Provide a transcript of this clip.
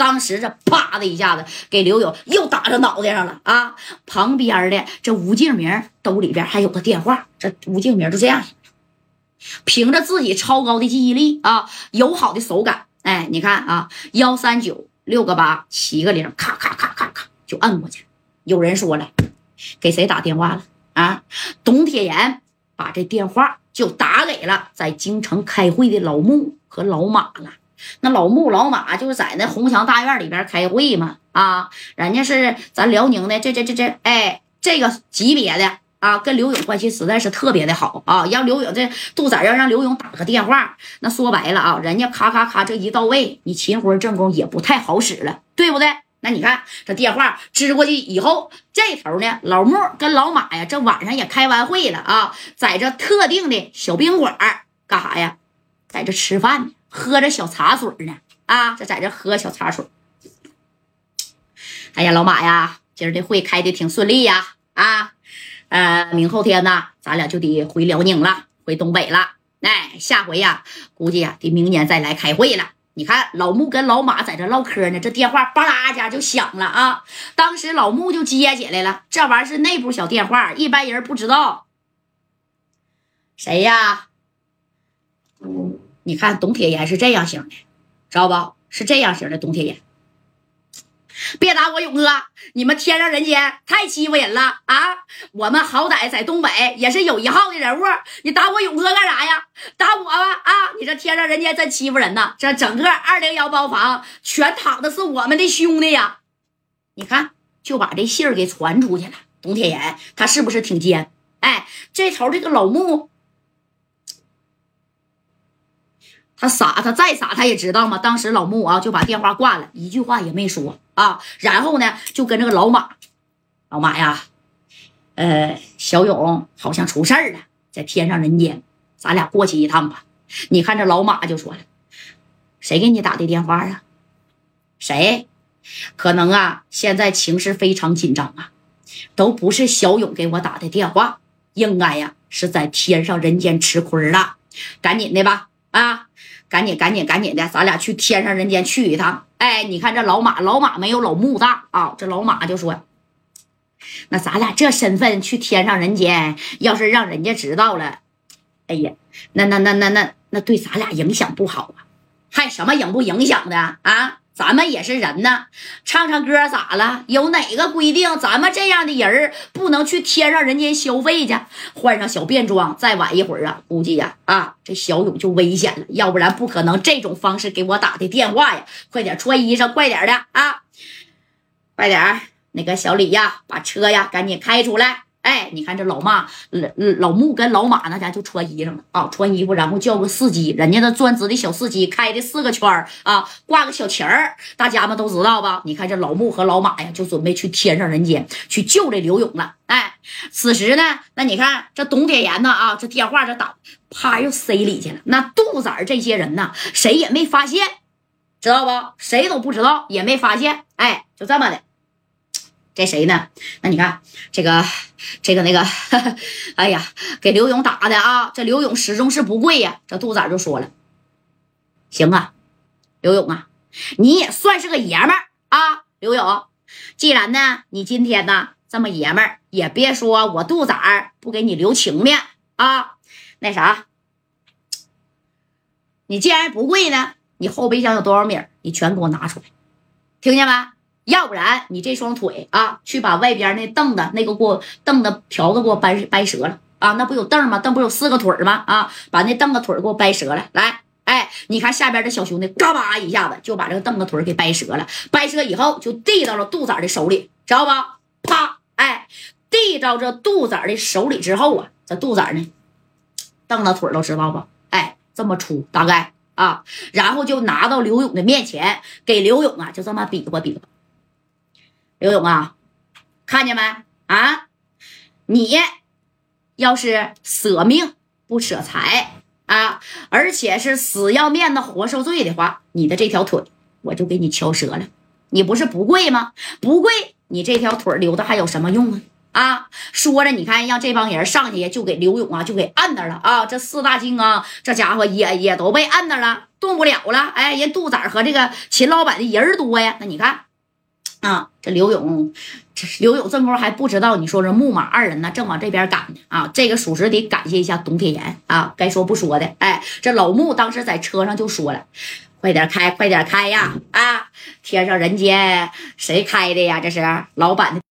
当时这啪的一下子给刘勇又打到脑袋上了啊！旁边的这吴敬明兜里边还有个电话，这吴敬明就这样，凭着自己超高的记忆力啊，友好的手感，哎，你看啊，幺三九六个八七个零，咔咔咔咔咔就摁过去。有人说了，给谁打电话了啊？董铁岩把这电话就打给了在京城开会的老穆和老马了。那老穆老马就是在那红墙大院里边开会嘛，啊，人家是咱辽宁的，这这这这，哎，这个级别的啊，跟刘勇关系实在是特别的好啊。让刘勇这杜仔要让刘勇打个电话，那说白了啊，人家咔咔咔这一到位，你秦婚正宫也不太好使了，对不对？那你看这电话支过去以后，这头呢，老穆跟老马呀，这晚上也开完会了啊，在这特定的小宾馆干啥呀？在这吃饭呢。喝着小茶水呢，啊，这在这喝小茶水。哎呀，老马呀，今儿这会开的挺顺利呀，啊，呃，明后天呢，咱俩就得回辽宁了，回东北了。哎，下回呀，估计呀得明年再来开会了。你看，老穆跟老马在这唠嗑呢，这电话吧啦一下就响了啊。当时老穆就接起来了，这玩意儿是内部小电话，一般人不知道。谁呀？你看，董铁岩是这样型的，知道不？是这样型的董铁岩。别打我勇哥，你们天上人间太欺负人了啊！我们好歹在东北也是有一号的人物，你打我勇哥干啥呀？打我吧啊！你这天上人间真欺负人呐！这整个二零幺包房全躺的是我们的兄弟呀！你看，就把这信儿给传出去了。董铁岩他是不是挺尖？哎，这头这个老穆。他傻，他再傻，他也知道嘛。当时老穆啊就把电话挂了，一句话也没说啊。然后呢，就跟这个老马，老马呀，呃，小勇好像出事儿了，在天上人间，咱俩过去一趟吧。你看这老马就说了，谁给你打的电话啊？谁？可能啊，现在情势非常紧张啊，都不是小勇给我打的电话，应该呀是在天上人间吃亏了，赶紧的吧。啊，赶紧赶紧赶紧的，咱俩去天上人间去一趟。哎，你看这老马，老马没有老木大啊。这老马就说：“那咱俩这身份去天上人间，要是让人家知道了，哎呀，那那那那那那对咱俩影响不好啊。还什么影不影响的啊？”咱们也是人呢，唱唱歌咋了？有哪个规定咱们这样的人不能去天上人间消费去？换上小便装，再晚一会儿啊，估计呀啊，这小勇就危险了。要不然不可能这种方式给我打的电话呀！快点穿衣裳，快点的啊！快点那个小李呀，把车呀赶紧开出来。哎，你看这老马、老老木跟老马那家就穿衣裳了啊，穿衣服，然后叫个司机，人家那专职的小司机开的四个圈儿啊，挂个小旗儿，大家们都知道吧？你看这老木和老马呀，就准备去天上人间去救这刘勇了。哎，此时呢，那你看这董铁岩呢啊，这电话这打，啪又塞里去了。那杜子这些人呢，谁也没发现，知道不？谁都不知道，也没发现。哎，就这么的。这谁呢？那你看这个，这个那个，哎呀，给刘勇打的啊！这刘勇始终是不跪呀。这杜仔就说了：“行啊，刘勇啊，你也算是个爷们儿啊，刘勇。既然呢，你今天呢这么爷们儿，也别说我杜仔不给你留情面啊。那啥，你既然不跪呢，你后备箱有多少米你全给我拿出来，听见没？”要不然你这双腿啊，去把外边那凳子那个给我凳子条子给我掰掰折了啊！那不有凳吗？凳不有四个腿吗？啊，把那凳子腿给我掰折了。来，哎，你看下边这小兄弟，嘎巴一下子就把这个凳子腿给掰折了。掰折以后就递到了杜仔的手里，知道吧？啪，哎，递到这杜仔的手里之后啊，这杜仔呢，凳子腿都知道不？哎，这么粗，大概啊，然后就拿到刘勇的面前，给刘勇啊，就这么比划比划。刘勇啊，看见没啊？你要是舍命不舍财啊，而且是死要面子活受罪的话，你的这条腿我就给你敲折了。你不是不跪吗？不跪，你这条腿留着还有什么用啊？啊！说着，你看让这帮人上去就给刘勇啊，就给按那了啊！这四大金刚这家伙也也都被按那了。动不了了。哎，人杜仔和这个秦老板的人多呀。那你看啊，这刘勇，这刘勇正功还不知道，你说这木马二人呢，正往这边赶呢啊。这个属实得感谢一下董铁岩啊，该说不说的。哎，这老木当时在车上就说了。快点开，快点开呀！啊，天上人间谁开的呀？这是老板的。